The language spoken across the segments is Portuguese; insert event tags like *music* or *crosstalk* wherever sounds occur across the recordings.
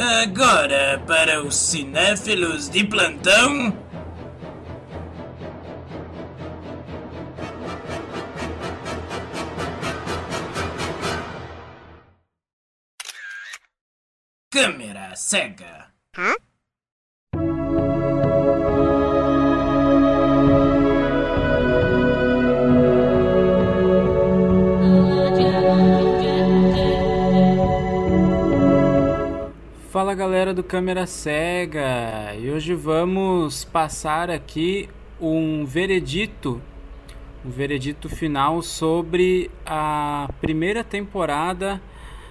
Agora, para os cinéfilos de plantão. Câmera cega. Hã? Fala galera do Câmera Cega e hoje vamos passar aqui um veredito, um veredito final sobre a primeira temporada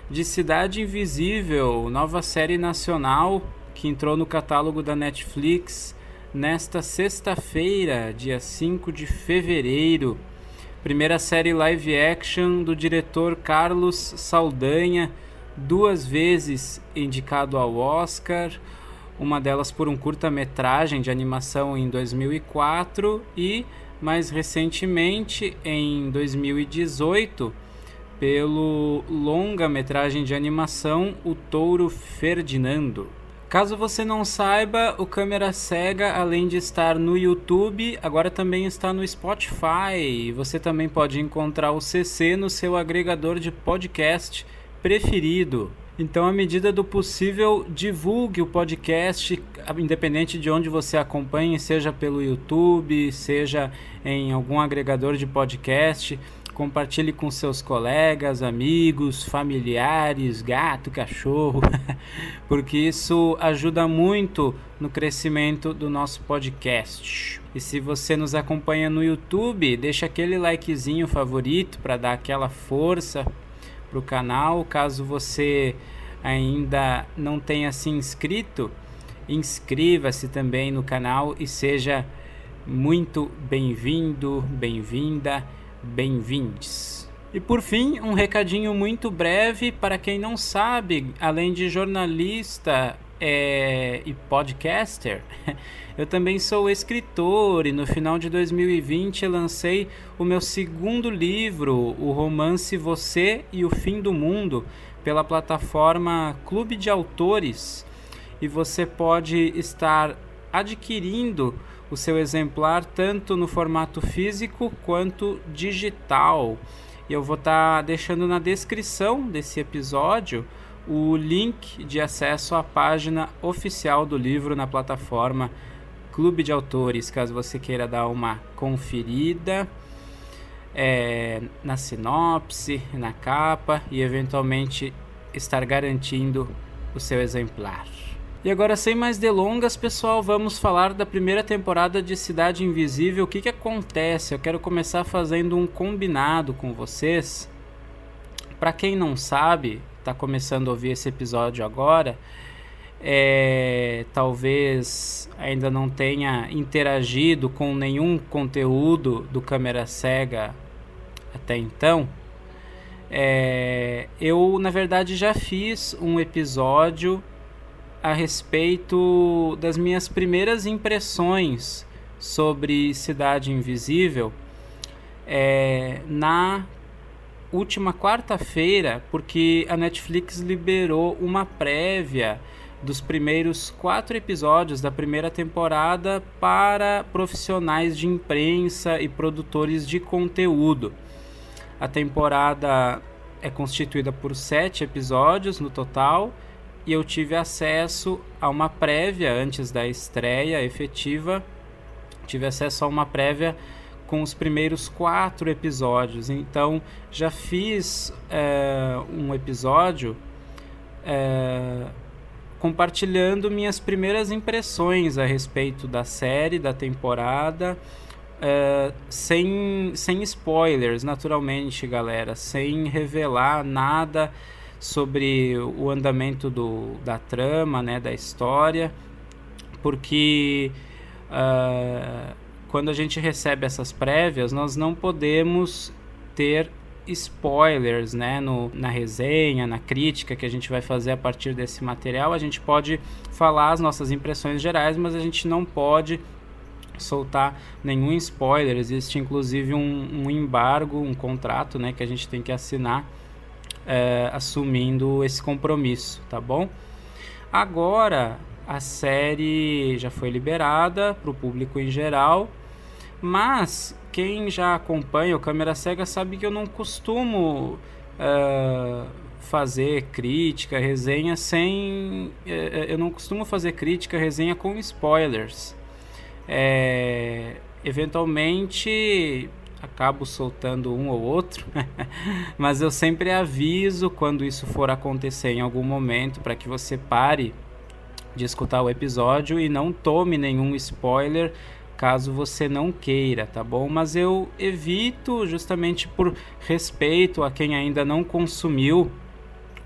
de Cidade Invisível, nova série nacional que entrou no catálogo da Netflix nesta sexta-feira, dia 5 de fevereiro. Primeira série live action do diretor Carlos Saldanha duas vezes indicado ao Oscar, uma delas por um curta-metragem de animação em 2004 e, mais recentemente, em 2018, pelo longa-metragem de animação O Touro Ferdinando. Caso você não saiba, o Câmera Cega, além de estar no YouTube, agora também está no Spotify. Você também pode encontrar o CC no seu agregador de podcast preferido. Então, à medida do possível, divulgue o podcast, independente de onde você acompanhe, seja pelo YouTube, seja em algum agregador de podcast. Compartilhe com seus colegas, amigos, familiares, gato, cachorro, *laughs* porque isso ajuda muito no crescimento do nosso podcast. E se você nos acompanha no YouTube, deixa aquele likezinho favorito para dar aquela força para o canal. Caso você ainda não tenha se inscrito, inscreva-se também no canal e seja muito bem-vindo, bem-vinda, bem-vindes. E por fim, um recadinho muito breve para quem não sabe, além de jornalista é, e podcaster, *laughs* eu também sou escritor e no final de 2020 lancei o meu segundo livro, o romance Você e o Fim do Mundo, pela plataforma Clube de Autores. E você pode estar adquirindo o seu exemplar tanto no formato físico quanto digital. Eu vou estar tá deixando na descrição desse episódio o link de acesso à página oficial do livro na plataforma Clube de Autores, caso você queira dar uma conferida é, na sinopse, na capa e eventualmente estar garantindo o seu exemplar. E agora, sem mais delongas, pessoal, vamos falar da primeira temporada de Cidade Invisível. O que, que acontece? Eu quero começar fazendo um combinado com vocês. Para quem não sabe, está começando a ouvir esse episódio agora, é, talvez ainda não tenha interagido com nenhum conteúdo do Câmera Cega até então, é, eu na verdade já fiz um episódio a respeito das minhas primeiras impressões sobre Cidade Invisível é, na última quarta-feira, porque a Netflix liberou uma prévia dos primeiros quatro episódios da primeira temporada para profissionais de imprensa e produtores de conteúdo. A temporada é constituída por sete episódios no total e eu tive acesso a uma prévia antes da estreia efetiva. Tive acesso a uma prévia com os primeiros quatro episódios. Então já fiz é, um episódio é, compartilhando minhas primeiras impressões a respeito da série, da temporada. É, sem, sem spoilers, naturalmente, galera, sem revelar nada sobre o andamento do, da trama, né, da história, porque uh, quando a gente recebe essas prévias, nós não podemos ter spoilers né, no, na resenha, na crítica que a gente vai fazer a partir desse material. A gente pode falar as nossas impressões gerais, mas a gente não pode soltar nenhum spoiler. Existe inclusive um, um embargo, um contrato né, que a gente tem que assinar é, assumindo esse compromisso, tá bom? Agora a série já foi liberada para o público em geral, mas quem já acompanha o Câmera Cega sabe que eu não costumo uh, fazer crítica, resenha sem. Uh, eu não costumo fazer crítica, resenha com spoilers. É, eventualmente acabo soltando um ou outro, *laughs* mas eu sempre aviso quando isso for acontecer em algum momento para que você pare de escutar o episódio e não tome nenhum spoiler caso você não queira, tá bom? Mas eu evito justamente por respeito a quem ainda não consumiu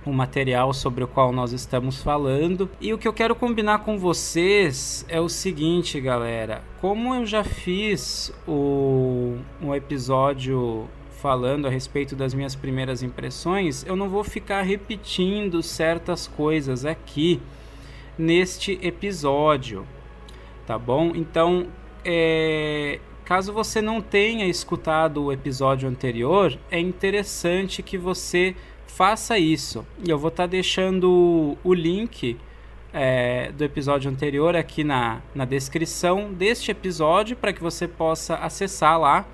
o material sobre o qual nós estamos falando. E o que eu quero combinar com vocês é o seguinte, galera. Como eu já fiz o, um episódio falando a respeito das minhas primeiras impressões, eu não vou ficar repetindo certas coisas aqui neste episódio, tá bom? Então, é, caso você não tenha escutado o episódio anterior, é interessante que você faça isso. E eu vou estar tá deixando o link é, do episódio anterior aqui na, na descrição deste episódio para que você possa acessar lá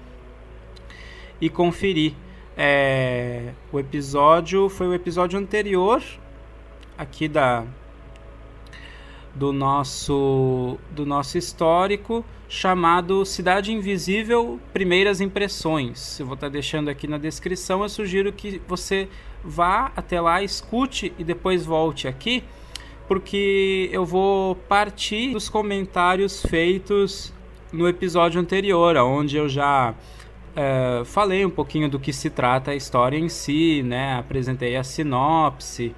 e conferir. É, o episódio foi o episódio anterior aqui da do nosso do nosso histórico chamado Cidade Invisível Primeiras Impressões. Eu vou estar deixando aqui na descrição. Eu sugiro que você vá até lá, escute e depois volte aqui, porque eu vou partir dos comentários feitos no episódio anterior, onde eu já é, falei um pouquinho do que se trata a história em si, né? Apresentei a sinopse,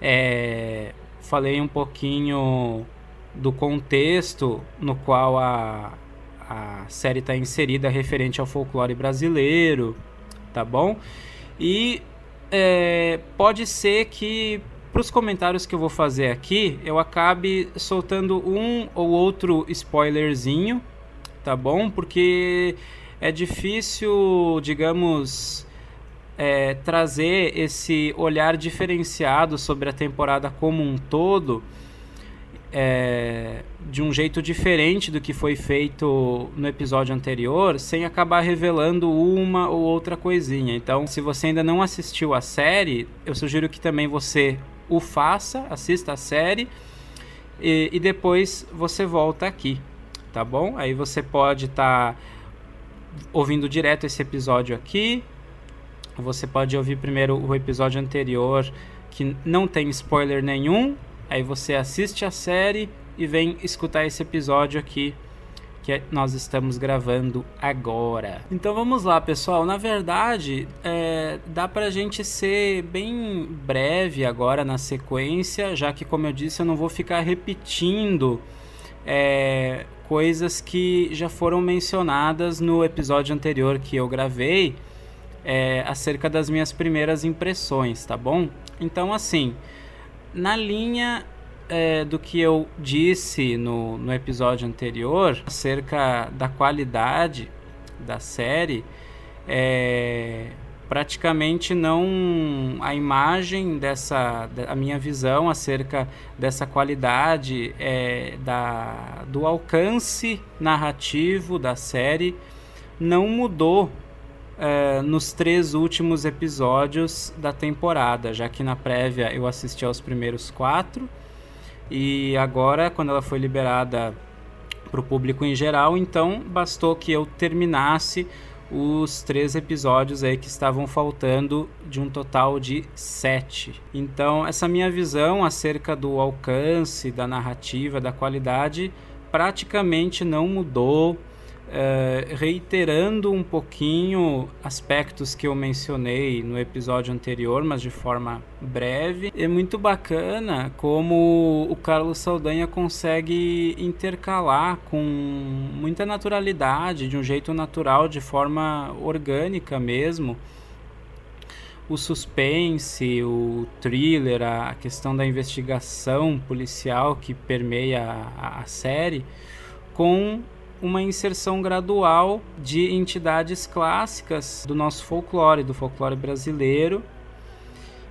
é, falei um pouquinho do contexto no qual a, a série está inserida referente ao folclore brasileiro, tá bom? E é, pode ser que para os comentários que eu vou fazer aqui eu acabe soltando um ou outro spoilerzinho, tá bom? Porque é difícil, digamos, é, trazer esse olhar diferenciado sobre a temporada como um todo é, de um jeito diferente do que foi feito no episódio anterior, sem acabar revelando uma ou outra coisinha. Então, se você ainda não assistiu a série, eu sugiro que também você o faça, assista a série e, e depois você volta aqui, tá bom? Aí você pode estar tá ouvindo direto esse episódio aqui. Você pode ouvir primeiro o episódio anterior que não tem spoiler nenhum Aí você assiste a série e vem escutar esse episódio aqui que nós estamos gravando agora. Então vamos lá, pessoal. Na verdade, é, dá pra gente ser bem breve agora na sequência, já que, como eu disse, eu não vou ficar repetindo é, coisas que já foram mencionadas no episódio anterior que eu gravei é, acerca das minhas primeiras impressões, tá bom? Então, assim na linha é, do que eu disse no, no episódio anterior acerca da qualidade da série, é, praticamente não a imagem dessa a minha visão acerca dessa qualidade é, da do alcance narrativo da série não mudou é, nos três últimos episódios da temporada, já que na prévia eu assisti aos primeiros quatro e agora, quando ela foi liberada para o público em geral, então bastou que eu terminasse os três episódios aí que estavam faltando de um total de sete. Então, essa minha visão acerca do alcance, da narrativa, da qualidade, praticamente não mudou é, reiterando um pouquinho aspectos que eu mencionei no episódio anterior, mas de forma breve. É muito bacana como o Carlos Saldanha consegue intercalar com muita naturalidade, de um jeito natural, de forma orgânica mesmo o suspense, o thriller, a questão da investigação policial que permeia a, a série, com uma inserção gradual de entidades clássicas do nosso folclore, do folclore brasileiro.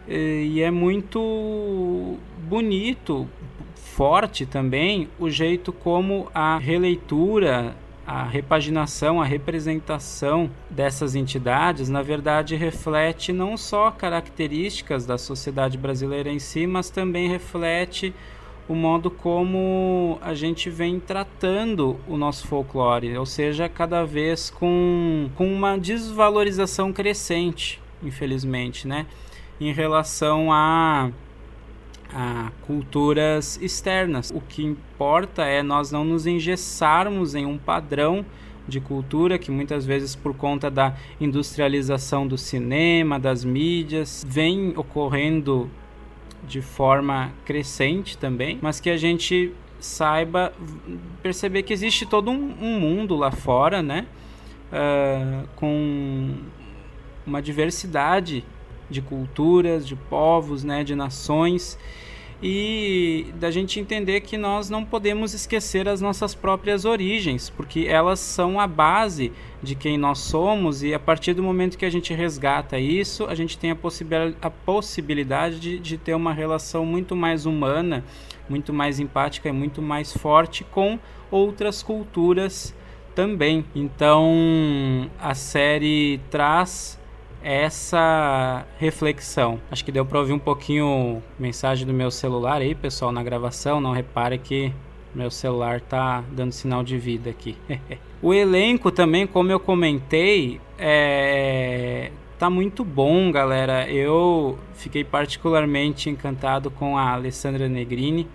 e é muito bonito, forte também o jeito como a releitura, a repaginação, a representação dessas entidades, na verdade, reflete não só características da sociedade brasileira em si, mas também reflete o modo como a gente vem tratando o nosso folclore, ou seja, cada vez com, com uma desvalorização crescente, infelizmente, né? Em relação a, a culturas externas. O que importa é nós não nos engessarmos em um padrão de cultura que muitas vezes por conta da industrialização do cinema, das mídias, vem ocorrendo de forma crescente também, mas que a gente saiba perceber que existe todo um, um mundo lá fora, né? Uh, com uma diversidade de culturas, de povos, né, de nações e da gente entender que nós não podemos esquecer as nossas próprias origens, porque elas são a base de quem nós somos e a partir do momento que a gente resgata isso, a gente tem a, possibil a possibilidade de, de ter uma relação muito mais humana, muito mais empática e muito mais forte com outras culturas também. Então a série traz essa reflexão. Acho que deu para ouvir um pouquinho mensagem do meu celular aí, pessoal, na gravação. Não repare que meu celular tá dando sinal de vida aqui. *laughs* o elenco também, como eu comentei, é tá muito bom, galera. Eu fiquei particularmente encantado com a Alessandra Negrini,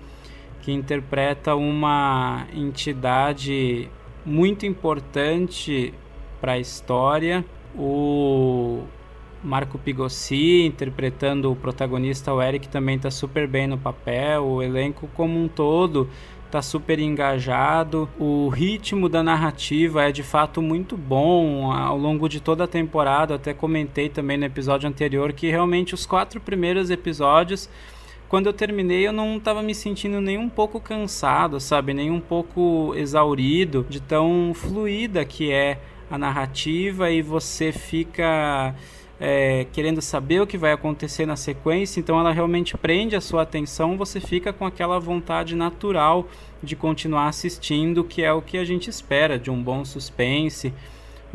que interpreta uma entidade muito importante para a história. O Marco Pigossi interpretando o protagonista, o Eric, também está super bem no papel. O elenco como um todo está super engajado. O ritmo da narrativa é de fato muito bom ao longo de toda a temporada. Até comentei também no episódio anterior que realmente os quatro primeiros episódios, quando eu terminei, eu não estava me sentindo nem um pouco cansado, sabe? Nem um pouco exaurido de tão fluida que é a narrativa e você fica é, querendo saber o que vai acontecer na sequência, então ela realmente prende a sua atenção, você fica com aquela vontade natural de continuar assistindo, que é o que a gente espera de um bom suspense,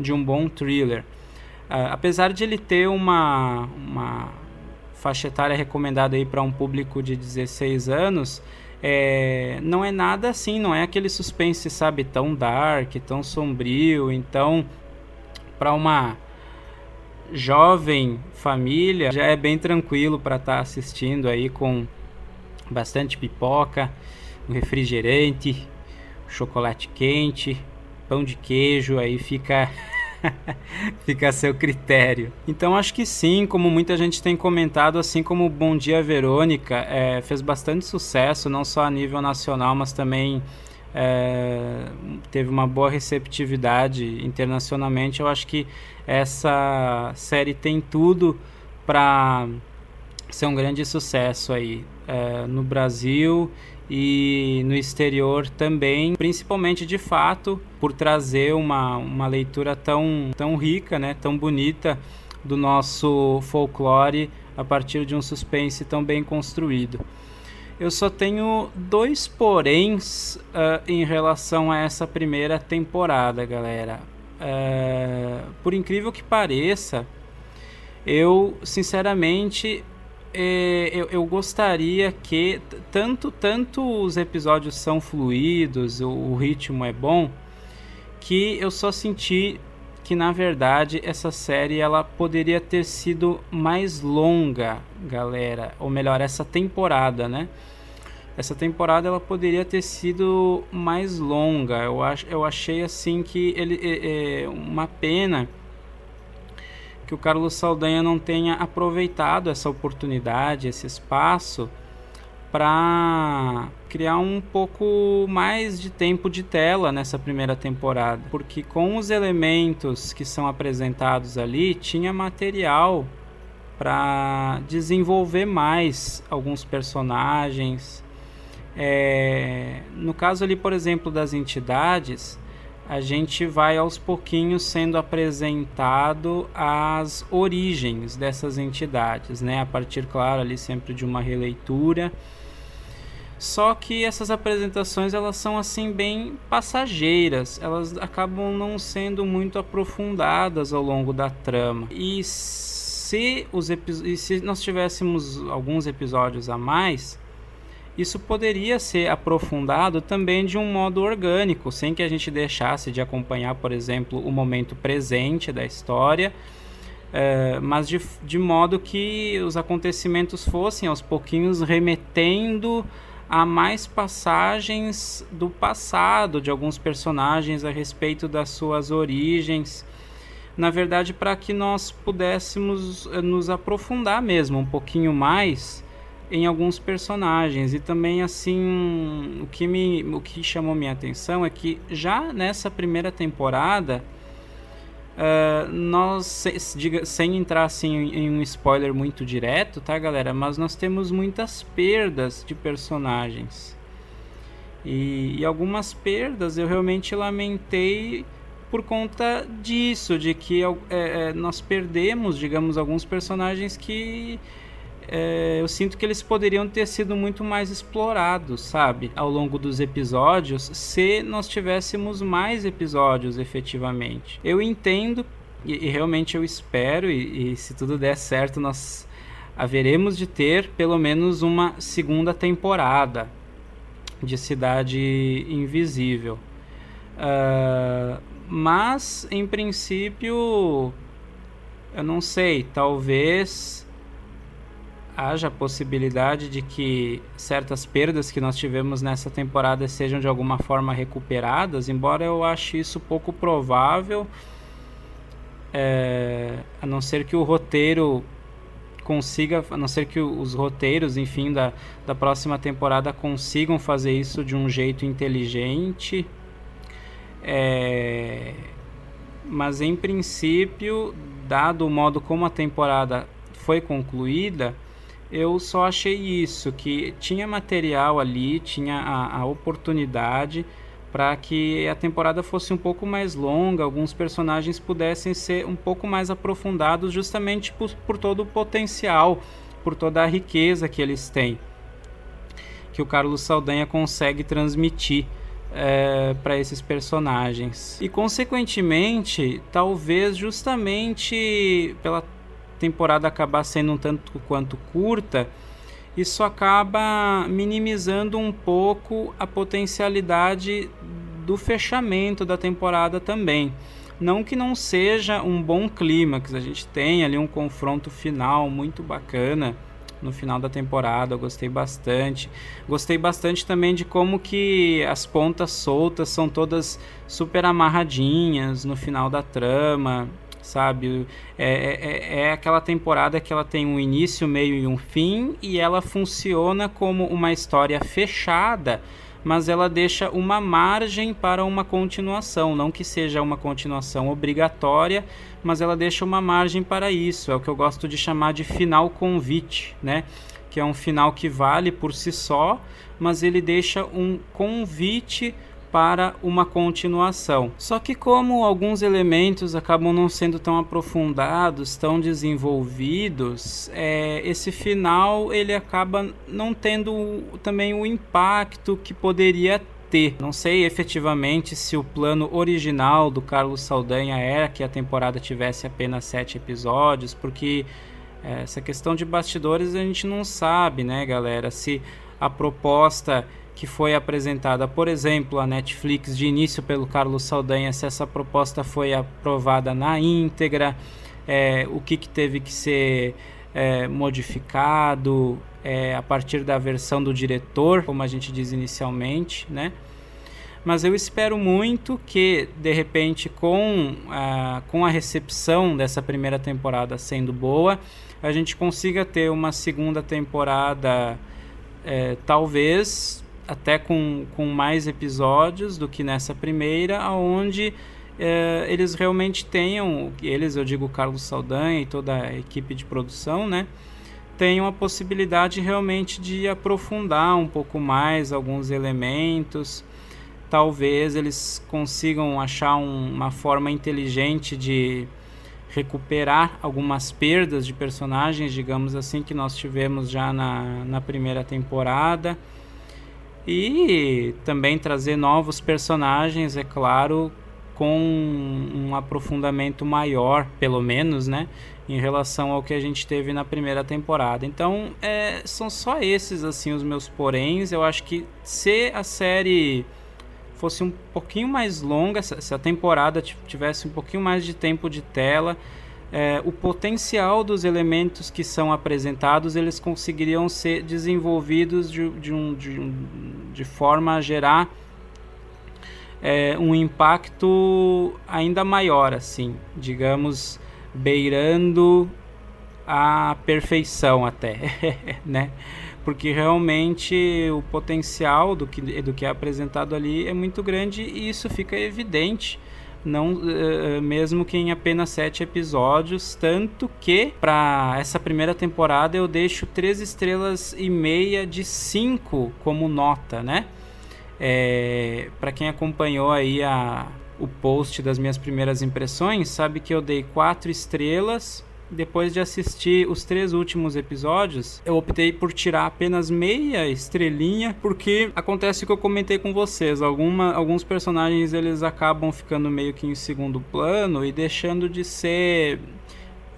de um bom thriller. Uh, apesar de ele ter uma, uma faixa etária recomendada para um público de 16 anos, é, não é nada assim, não é aquele suspense, sabe, tão dark, tão sombrio. Então, para uma jovem família, já é bem tranquilo para estar tá assistindo aí com bastante pipoca, um refrigerante, chocolate quente, pão de queijo, aí fica *laughs* fica a seu critério. Então acho que sim, como muita gente tem comentado, assim como Bom Dia Verônica é, fez bastante sucesso, não só a nível nacional, mas também é, teve uma boa receptividade internacionalmente. Eu acho que essa série tem tudo para ser um grande sucesso aí é, no Brasil e no exterior também, principalmente de fato por trazer uma, uma leitura tão, tão rica, né, tão bonita do nosso folclore a partir de um suspense tão bem construído. Eu só tenho dois poréns uh, em relação a essa primeira temporada, galera. Uh, por incrível que pareça, eu sinceramente é, eu, eu, gostaria que tanto tanto os episódios são fluidos, o, o, ritmo é bom, que eu só senti que na verdade essa série ela poderia ter sido mais longa, galera, ou melhor, essa temporada, né? Essa temporada ela poderia ter sido mais longa. Eu, ach, eu achei assim que ele é, é uma pena que o Carlos Saldanha não tenha aproveitado essa oportunidade, esse espaço para criar um pouco mais de tempo de tela nessa primeira temporada, porque com os elementos que são apresentados ali tinha material para desenvolver mais alguns personagens. É, no caso ali, por exemplo, das entidades, a gente vai aos pouquinhos sendo apresentado as origens dessas entidades, né? A partir, claro, ali sempre de uma releitura. Só que essas apresentações elas são assim bem passageiras, elas acabam não sendo muito aprofundadas ao longo da trama. E se os e se nós tivéssemos alguns episódios a mais, isso poderia ser aprofundado também de um modo orgânico, sem que a gente deixasse de acompanhar, por exemplo, o momento presente da história, é, mas de, de modo que os acontecimentos fossem aos pouquinhos remetendo a mais passagens do passado de alguns personagens a respeito das suas origens. Na verdade, para que nós pudéssemos eh, nos aprofundar mesmo um pouquinho mais em alguns personagens e também assim o que me o que chamou minha atenção é que já nessa primeira temporada uh, nós diga, sem entrar assim em um spoiler muito direto tá galera? Mas nós temos muitas perdas de personagens. E, e algumas perdas eu realmente lamentei por conta disso de que é, é, nós perdemos digamos alguns personagens que é, eu sinto que eles poderiam ter sido muito mais explorados, sabe, ao longo dos episódios, se nós tivéssemos mais episódios efetivamente. Eu entendo e, e realmente eu espero, e, e se tudo der certo, nós haveremos de ter pelo menos uma segunda temporada de Cidade Invisível. Uh, mas, em princípio, eu não sei, talvez haja a possibilidade de que certas perdas que nós tivemos nessa temporada sejam de alguma forma recuperadas, embora eu ache isso pouco provável, é, a não ser que o roteiro consiga, a não ser que os roteiros, enfim, da, da próxima temporada consigam fazer isso de um jeito inteligente. É, mas em princípio, dado o modo como a temporada foi concluída, eu só achei isso, que tinha material ali, tinha a, a oportunidade para que a temporada fosse um pouco mais longa, alguns personagens pudessem ser um pouco mais aprofundados, justamente por, por todo o potencial, por toda a riqueza que eles têm, que o Carlos Saldanha consegue transmitir é, para esses personagens. E consequentemente, talvez justamente pela temporada acabar sendo um tanto quanto curta, isso acaba minimizando um pouco a potencialidade do fechamento da temporada também. Não que não seja um bom clímax, a gente tem ali um confronto final muito bacana no final da temporada, eu gostei bastante. Gostei bastante também de como que as pontas soltas são todas super amarradinhas no final da trama sabe? É, é, é, aquela temporada que ela tem um início, meio e um fim, e ela funciona como uma história fechada, mas ela deixa uma margem para uma continuação. Não que seja uma continuação obrigatória, mas ela deixa uma margem para isso. É o que eu gosto de chamar de final convite, né? Que é um final que vale por si só, mas ele deixa um convite para uma continuação. Só que como alguns elementos acabam não sendo tão aprofundados, tão desenvolvidos, é, esse final ele acaba não tendo também o impacto que poderia ter. Não sei efetivamente se o plano original do Carlos Saldanha era que a temporada tivesse apenas sete episódios, porque é, essa questão de bastidores a gente não sabe, né, galera? Se a proposta que foi apresentada, por exemplo, a Netflix de início pelo Carlos Saldanha, se essa proposta foi aprovada na íntegra, é, o que, que teve que ser é, modificado é, a partir da versão do diretor, como a gente diz inicialmente, né? Mas eu espero muito que, de repente, com a, com a recepção dessa primeira temporada sendo boa, a gente consiga ter uma segunda temporada, é, talvez até com, com mais episódios do que nessa primeira, onde é, eles realmente tenham, eles, eu digo Carlos Saldanha e toda a equipe de produção, né? Tenham a possibilidade realmente de aprofundar um pouco mais alguns elementos. talvez eles consigam achar um, uma forma inteligente de recuperar algumas perdas de personagens, digamos assim, que nós tivemos já na, na primeira temporada. E também trazer novos personagens, é claro, com um aprofundamento maior, pelo menos, né? Em relação ao que a gente teve na primeira temporada. Então, é, são só esses, assim, os meus poréns. Eu acho que se a série fosse um pouquinho mais longa, se a temporada tivesse um pouquinho mais de tempo de tela, é, o potencial dos elementos que são apresentados eles conseguiriam ser desenvolvidos de, de, um, de, um, de forma a gerar é, um impacto ainda maior, assim, digamos, beirando a perfeição até, *laughs* né? porque realmente o potencial do que, do que é apresentado ali é muito grande e isso fica evidente não uh, mesmo que em apenas sete episódios, tanto que para essa primeira temporada eu deixo três estrelas e meia de cinco como nota, né? É, para quem acompanhou aí a, o post das minhas primeiras impressões, sabe que eu dei quatro estrelas depois de assistir os três últimos episódios, eu optei por tirar apenas meia estrelinha, porque acontece o que eu comentei com vocês, alguma, alguns personagens eles acabam ficando meio que em segundo plano e deixando de ser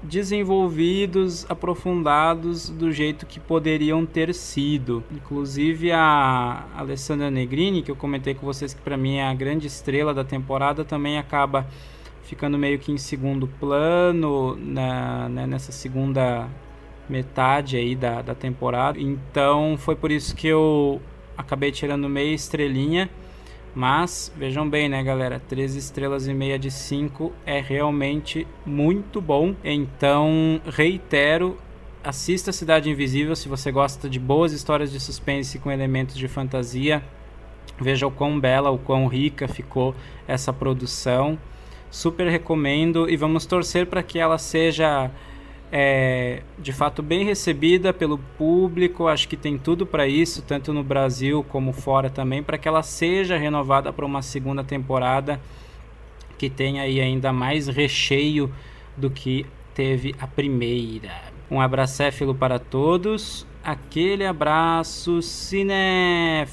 desenvolvidos, aprofundados do jeito que poderiam ter sido. Inclusive a Alessandra Negrini, que eu comentei com vocês que para mim é a grande estrela da temporada, também acaba ficando meio que em segundo plano na, né, nessa segunda metade aí da, da temporada. Então foi por isso que eu acabei tirando meia estrelinha. Mas vejam bem, né, galera? 13 estrelas e meia de 5 é realmente muito bom. Então, reitero, assista Cidade Invisível se você gosta de boas histórias de suspense com elementos de fantasia. Veja o quão bela, o quão rica ficou essa produção super recomendo e vamos torcer para que ela seja é, de fato bem recebida pelo público. Acho que tem tudo para isso, tanto no Brasil como fora também, para que ela seja renovada para uma segunda temporada que tenha aí ainda mais recheio do que teve a primeira. Um abracéfilo para todos. Aquele abraço cinéfilo.